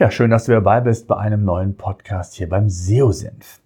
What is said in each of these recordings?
Ja, schön, dass du dabei bist bei einem neuen Podcast hier beim SEO-Senf.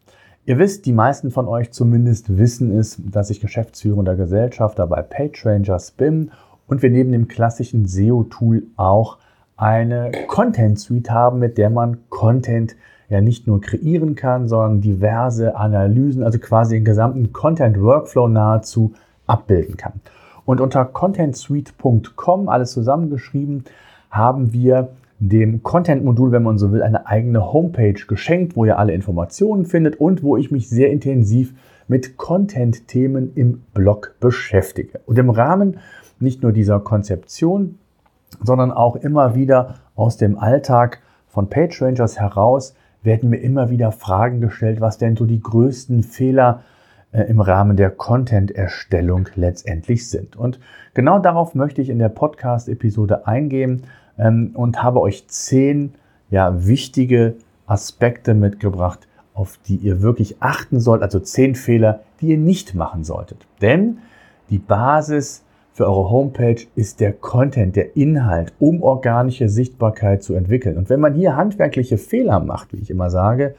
Ihr wisst, die meisten von euch zumindest wissen es, dass ich geschäftsführender Gesellschafter bei PageRangers bin und wir neben dem klassischen SEO-Tool auch eine Content Suite haben, mit der man Content ja nicht nur kreieren kann, sondern diverse Analysen, also quasi den gesamten Content Workflow nahezu abbilden kann. Und unter contentsuite.com, alles zusammengeschrieben, haben wir dem Content-Modul, wenn man so will, eine eigene Homepage geschenkt, wo ihr alle Informationen findet und wo ich mich sehr intensiv mit Content-Themen im Blog beschäftige. Und im Rahmen nicht nur dieser Konzeption, sondern auch immer wieder aus dem Alltag von PageRangers heraus werden mir immer wieder Fragen gestellt, was denn so die größten Fehler äh, im Rahmen der Content-Erstellung letztendlich sind. Und genau darauf möchte ich in der Podcast-Episode eingehen und habe euch zehn ja, wichtige Aspekte mitgebracht, auf die ihr wirklich achten sollt, also zehn Fehler, die ihr nicht machen solltet. Denn die Basis für eure Homepage ist der Content, der Inhalt, um organische Sichtbarkeit zu entwickeln. Und wenn man hier handwerkliche Fehler macht, wie ich immer sage,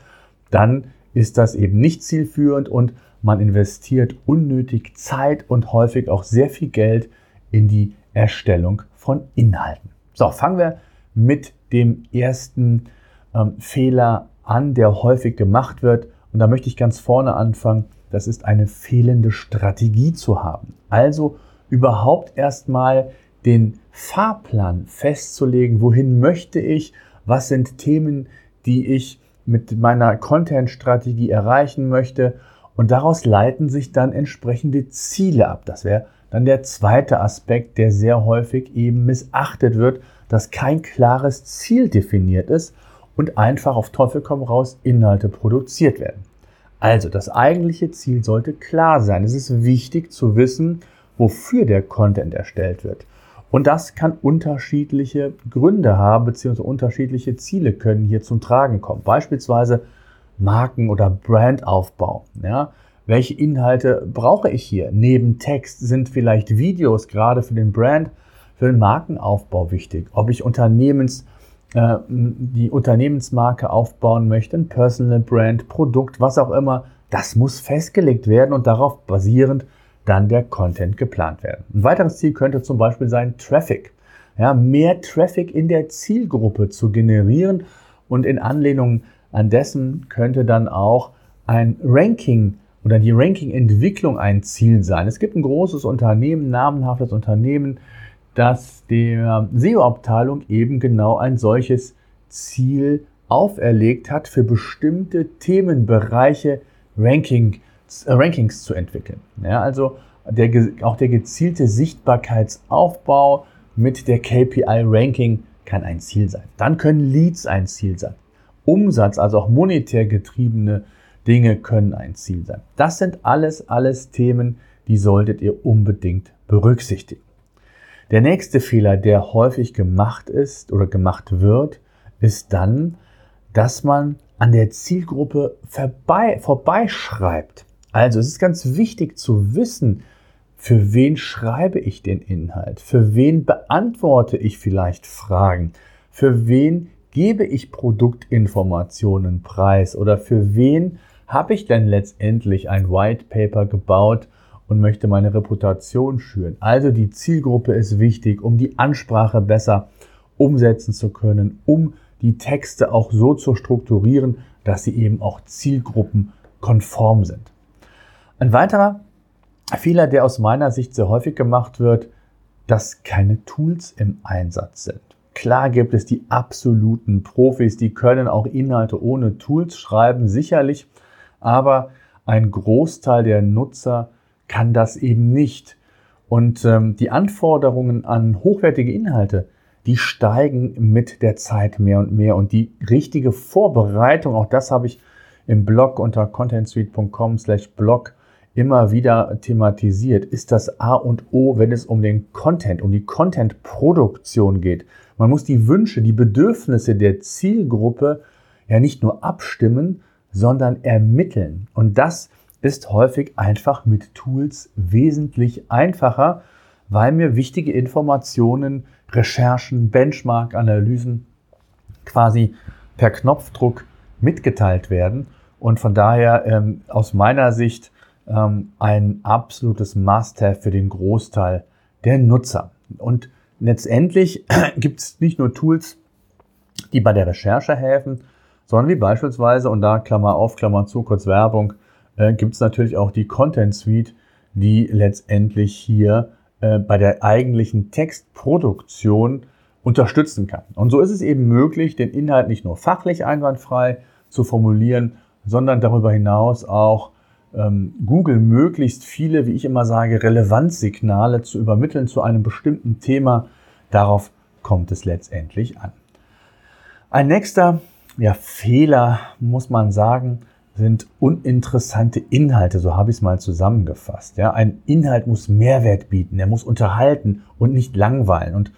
dann ist das eben nicht zielführend und man investiert unnötig Zeit und häufig auch sehr viel Geld in die Erstellung von Inhalten. So, fangen wir mit dem ersten ähm, Fehler an, der häufig gemacht wird. Und da möchte ich ganz vorne anfangen. Das ist eine fehlende Strategie zu haben. Also überhaupt erstmal den Fahrplan festzulegen, wohin möchte ich, was sind Themen, die ich mit meiner Content-Strategie erreichen möchte. Und daraus leiten sich dann entsprechende Ziele ab. Das wäre dann der zweite Aspekt, der sehr häufig eben missachtet wird, dass kein klares Ziel definiert ist und einfach auf Teufel komm raus Inhalte produziert werden. Also das eigentliche Ziel sollte klar sein. Es ist wichtig zu wissen, wofür der Content erstellt wird. Und das kann unterschiedliche Gründe haben, beziehungsweise unterschiedliche Ziele können hier zum Tragen kommen. Beispielsweise Marken- oder Brandaufbau. Ja, welche Inhalte brauche ich hier? Neben Text sind vielleicht Videos gerade für den Brand, für den Markenaufbau wichtig. Ob ich Unternehmens, äh, die Unternehmensmarke aufbauen möchte, ein Personal Brand, Produkt, was auch immer, das muss festgelegt werden und darauf basierend dann der Content geplant werden. Ein weiteres Ziel könnte zum Beispiel sein Traffic. Ja, mehr Traffic in der Zielgruppe zu generieren und in Anlehnung an dessen könnte dann auch ein Ranking oder die Ranking-Entwicklung ein Ziel sein. Es gibt ein großes Unternehmen, namenhaftes Unternehmen, das der SEO-Abteilung eben genau ein solches Ziel auferlegt hat, für bestimmte Themenbereiche Ranking, äh, Rankings zu entwickeln. Ja, also der, auch der gezielte Sichtbarkeitsaufbau mit der KPI-Ranking kann ein Ziel sein. Dann können Leads ein Ziel sein. Umsatz, also auch monetär getriebene Dinge können ein Ziel sein. Das sind alles, alles Themen, die solltet ihr unbedingt berücksichtigen. Der nächste Fehler, der häufig gemacht ist oder gemacht wird, ist dann, dass man an der Zielgruppe vorbei, vorbeischreibt. Also es ist ganz wichtig zu wissen, für wen schreibe ich den Inhalt? Für wen beantworte ich vielleicht Fragen? Für wen gebe ich Produktinformationen preis? Oder für wen habe ich denn letztendlich ein White Paper gebaut und möchte meine Reputation schüren. Also die Zielgruppe ist wichtig, um die Ansprache besser umsetzen zu können, um die Texte auch so zu strukturieren, dass sie eben auch zielgruppenkonform sind. Ein weiterer Fehler, der aus meiner Sicht sehr häufig gemacht wird, dass keine Tools im Einsatz sind. Klar gibt es die absoluten Profis, die können auch Inhalte ohne Tools schreiben, sicherlich, aber ein Großteil der Nutzer kann das eben nicht. Und ähm, die Anforderungen an hochwertige Inhalte, die steigen mit der Zeit mehr und mehr. Und die richtige Vorbereitung, auch das habe ich im Blog unter contentsuite.com slash blog immer wieder thematisiert, ist das A und O, wenn es um den Content, um die Content-Produktion geht. Man muss die Wünsche, die Bedürfnisse der Zielgruppe ja nicht nur abstimmen, sondern ermitteln. Und das ist häufig einfach mit Tools wesentlich einfacher, weil mir wichtige Informationen, Recherchen, Benchmark-Analysen quasi per Knopfdruck mitgeteilt werden und von daher ähm, aus meiner Sicht ähm, ein absolutes Must-Have für den Großteil der Nutzer. Und letztendlich gibt es nicht nur Tools, die bei der Recherche helfen, sondern wie beispielsweise, und da Klammer auf, Klammer zu, kurz Werbung, äh, gibt es natürlich auch die Content Suite, die letztendlich hier äh, bei der eigentlichen Textproduktion unterstützen kann. Und so ist es eben möglich, den Inhalt nicht nur fachlich einwandfrei zu formulieren, sondern darüber hinaus auch ähm, Google möglichst viele, wie ich immer sage, Relevanzsignale zu übermitteln zu einem bestimmten Thema. Darauf kommt es letztendlich an. Ein nächster ja, Fehler, muss man sagen, sind uninteressante Inhalte, so habe ich es mal zusammengefasst. Ja, ein Inhalt muss Mehrwert bieten, er muss unterhalten und nicht langweilen. Und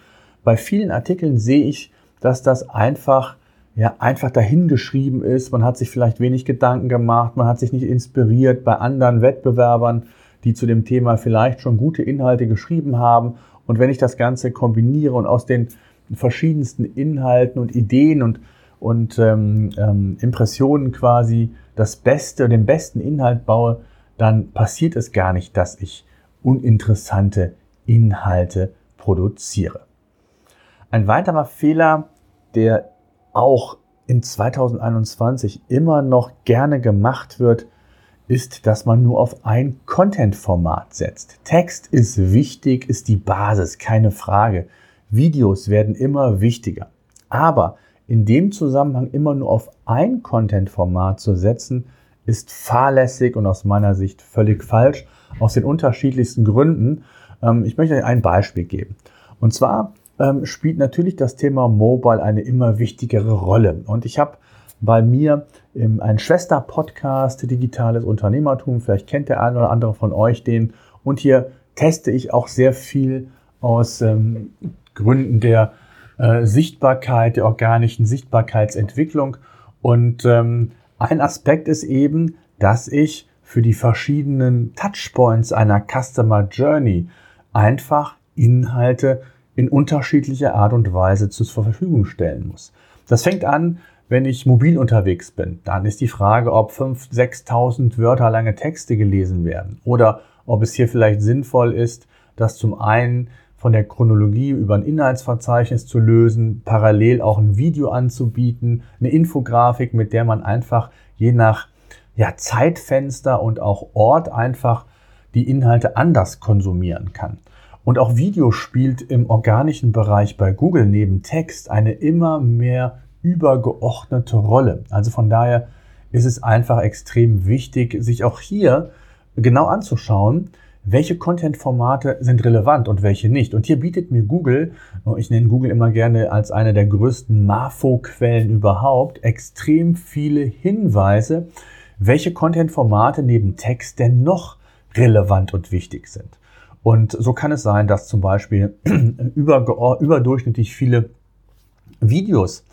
bei vielen Artikeln sehe ich, dass das einfach ja, einfach dahingeschrieben ist. Man hat sich vielleicht wenig Gedanken gemacht, man hat sich nicht inspiriert bei anderen Wettbewerbern, die zu dem Thema vielleicht schon gute Inhalte geschrieben haben. Und wenn ich das Ganze kombiniere und aus den verschiedensten Inhalten und Ideen und, und ähm, ähm, Impressionen quasi das Beste, den besten Inhalt baue, dann passiert es gar nicht, dass ich uninteressante Inhalte produziere. Ein weiterer Fehler, der auch in 2021 immer noch gerne gemacht wird, ist, dass man nur auf ein Content-Format setzt. Text ist wichtig, ist die Basis, keine Frage. Videos werden immer wichtiger. Aber in dem Zusammenhang immer nur auf ein Content-Format zu setzen, ist fahrlässig und aus meiner Sicht völlig falsch, aus den unterschiedlichsten Gründen. Ähm, ich möchte euch ein Beispiel geben. Und zwar ähm, spielt natürlich das Thema Mobile eine immer wichtigere Rolle. Und ich habe bei mir im, einen Schwester-Podcast Digitales Unternehmertum. Vielleicht kennt der eine oder andere von euch den. Und hier teste ich auch sehr viel aus ähm, Gründen der äh, Sichtbarkeit, der organischen Sichtbarkeitsentwicklung. Und ähm, ein Aspekt ist eben, dass ich für die verschiedenen Touchpoints einer Customer Journey einfach Inhalte in unterschiedlicher Art und Weise zur Verfügung stellen muss. Das fängt an, wenn ich mobil unterwegs bin. Dann ist die Frage, ob 5.000, 6.000 Wörter lange Texte gelesen werden oder ob es hier vielleicht sinnvoll ist, das zum einen von der Chronologie über ein Inhaltsverzeichnis zu lösen, parallel auch ein Video anzubieten, eine Infografik, mit der man einfach je nach ja, Zeitfenster und auch Ort einfach die Inhalte anders konsumieren kann. Und auch Video spielt im organischen Bereich bei Google neben Text eine immer mehr übergeordnete Rolle. Also von daher ist es einfach extrem wichtig, sich auch hier genau anzuschauen, welche Content-Formate sind relevant und welche nicht. Und hier bietet mir Google, ich nenne Google immer gerne als eine der größten MAFO-Quellen überhaupt, extrem viele Hinweise, welche Content-Formate neben Text denn noch relevant und wichtig sind. Und so kann es sein, dass zum Beispiel über, überdurchschnittlich viele Videos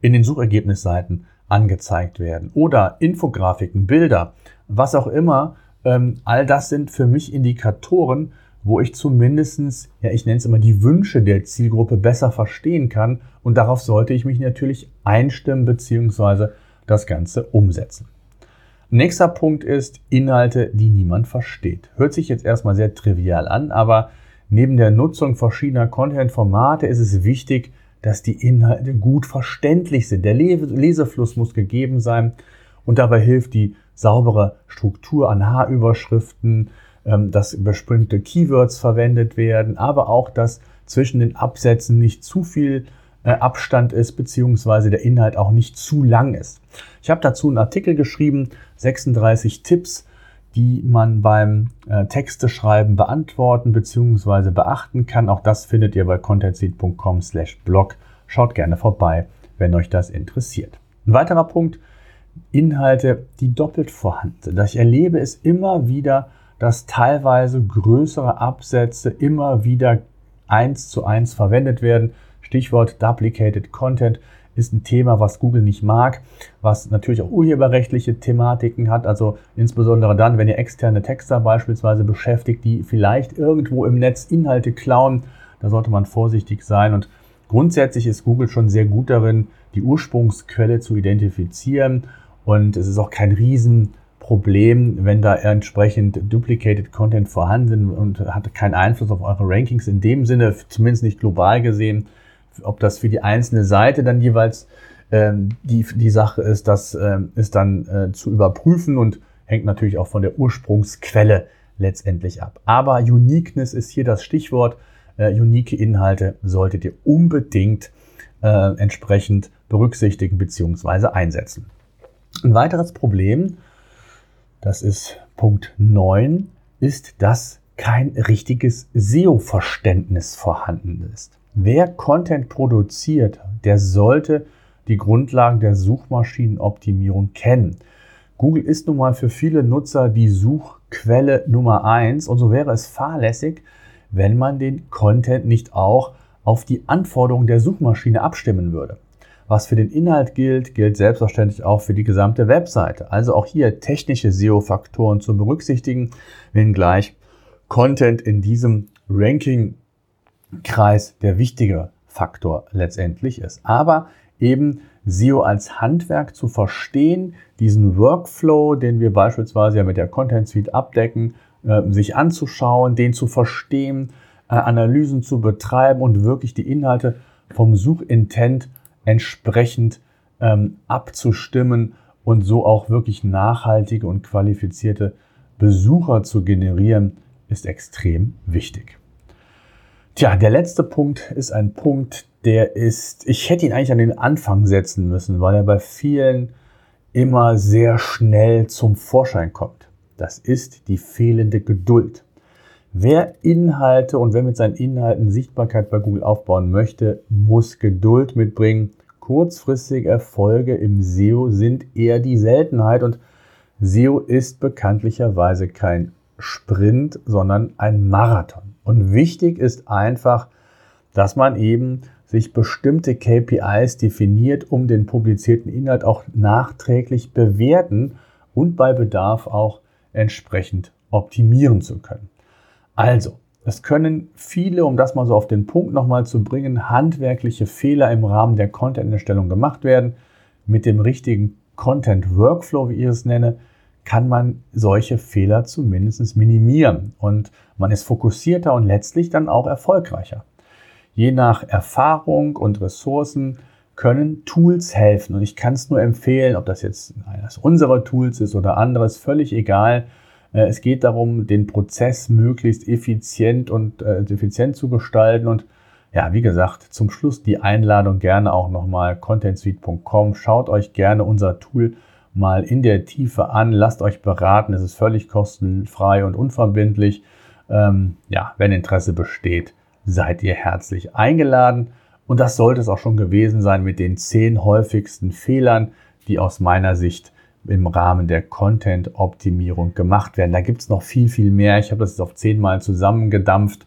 in den Suchergebnisseiten angezeigt werden oder Infografiken, Bilder, was auch immer. Ähm, all das sind für mich Indikatoren, wo ich zumindestens, ja, ich nenne es immer die Wünsche der Zielgruppe besser verstehen kann. Und darauf sollte ich mich natürlich einstimmen bzw. das Ganze umsetzen. Nächster Punkt ist Inhalte, die niemand versteht. Hört sich jetzt erstmal sehr trivial an, aber neben der Nutzung verschiedener Content-Formate ist es wichtig, dass die Inhalte gut verständlich sind. Der Lesefluss muss gegeben sein und dabei hilft die saubere Struktur an Haarüberschriften, ähm, dass bestimmte Keywords verwendet werden, aber auch, dass zwischen den Absätzen nicht zu viel äh, Abstand ist, beziehungsweise der Inhalt auch nicht zu lang ist. Ich habe dazu einen Artikel geschrieben, 36 Tipps, die man beim äh, Texte schreiben beantworten bzw. beachten kann. Auch das findet ihr bei contentseed.com slash blog. Schaut gerne vorbei, wenn euch das interessiert. Ein weiterer Punkt, Inhalte, die doppelt vorhanden sind. Ich erlebe es immer wieder, dass teilweise größere Absätze immer wieder eins zu eins verwendet werden. Stichwort Duplicated Content ist ein Thema, was Google nicht mag, was natürlich auch urheberrechtliche Thematiken hat. Also insbesondere dann, wenn ihr externe Texter beispielsweise beschäftigt, die vielleicht irgendwo im Netz Inhalte klauen, da sollte man vorsichtig sein. Und grundsätzlich ist Google schon sehr gut darin, die Ursprungsquelle zu identifizieren. Und es ist auch kein Riesenproblem, wenn da entsprechend Duplicated Content vorhanden und hat keinen Einfluss auf eure Rankings in dem Sinne, zumindest nicht global gesehen ob das für die einzelne Seite dann jeweils ähm, die, die Sache ist, das ähm, ist dann äh, zu überprüfen und hängt natürlich auch von der Ursprungsquelle letztendlich ab. Aber Uniqueness ist hier das Stichwort. Äh, unique Inhalte solltet ihr unbedingt äh, entsprechend berücksichtigen bzw. einsetzen. Ein weiteres Problem, das ist Punkt 9, ist, dass kein richtiges SEO-Verständnis vorhanden ist. Wer Content produziert, der sollte die Grundlagen der Suchmaschinenoptimierung kennen. Google ist nun mal für viele Nutzer die Suchquelle Nummer eins und so wäre es fahrlässig, wenn man den Content nicht auch auf die Anforderungen der Suchmaschine abstimmen würde. Was für den Inhalt gilt, gilt selbstverständlich auch für die gesamte Webseite. Also auch hier technische SEO-Faktoren zu berücksichtigen, wenngleich Content in diesem Ranking Kreis der wichtige Faktor letztendlich ist. Aber eben SEO als Handwerk zu verstehen, diesen Workflow, den wir beispielsweise ja mit der Content Suite abdecken, äh, sich anzuschauen, den zu verstehen, äh, Analysen zu betreiben und wirklich die Inhalte vom Suchintent entsprechend ähm, abzustimmen und so auch wirklich nachhaltige und qualifizierte Besucher zu generieren, ist extrem wichtig. Tja, der letzte Punkt ist ein Punkt, der ist, ich hätte ihn eigentlich an den Anfang setzen müssen, weil er bei vielen immer sehr schnell zum Vorschein kommt. Das ist die fehlende Geduld. Wer Inhalte und wer mit seinen Inhalten Sichtbarkeit bei Google aufbauen möchte, muss Geduld mitbringen. Kurzfristige Erfolge im SEO sind eher die Seltenheit und SEO ist bekanntlicherweise kein Sprint, sondern ein Marathon. Und wichtig ist einfach, dass man eben sich bestimmte KPIs definiert, um den publizierten Inhalt auch nachträglich bewerten und bei Bedarf auch entsprechend optimieren zu können. Also, es können viele, um das mal so auf den Punkt nochmal zu bringen, handwerkliche Fehler im Rahmen der Content-Erstellung gemacht werden. Mit dem richtigen Content-Workflow, wie ich es nenne, kann man solche Fehler zumindest minimieren und man ist fokussierter und letztlich dann auch erfolgreicher. Je nach Erfahrung und Ressourcen können Tools helfen und ich kann es nur empfehlen, ob das jetzt eines unserer Tools ist oder anderes, völlig egal. Äh, es geht darum, den Prozess möglichst effizient und äh, effizient zu gestalten und ja, wie gesagt, zum Schluss die Einladung gerne auch nochmal contentsuite.com. Schaut euch gerne unser Tool mal in der Tiefe an. Lasst euch beraten. Es ist völlig kostenfrei und unverbindlich. Ähm, ja, wenn Interesse besteht, seid ihr herzlich eingeladen. Und das sollte es auch schon gewesen sein mit den zehn häufigsten Fehlern, die aus meiner Sicht im Rahmen der Content-Optimierung gemacht werden. Da gibt es noch viel, viel mehr. Ich habe das jetzt auf zehnmal zusammengedampft.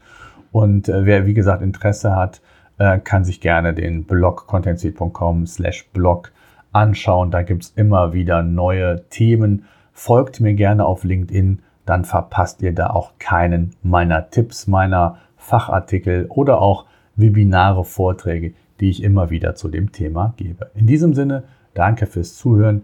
Und äh, wer, wie gesagt, Interesse hat, äh, kann sich gerne den Blog contentsuite.com slash blog anschauen. Da gibt es immer wieder neue Themen. Folgt mir gerne auf LinkedIn, dann verpasst ihr da auch keinen meiner Tipps, meiner Fachartikel oder auch Webinare, Vorträge, die ich immer wieder zu dem Thema gebe. In diesem Sinne, danke fürs Zuhören.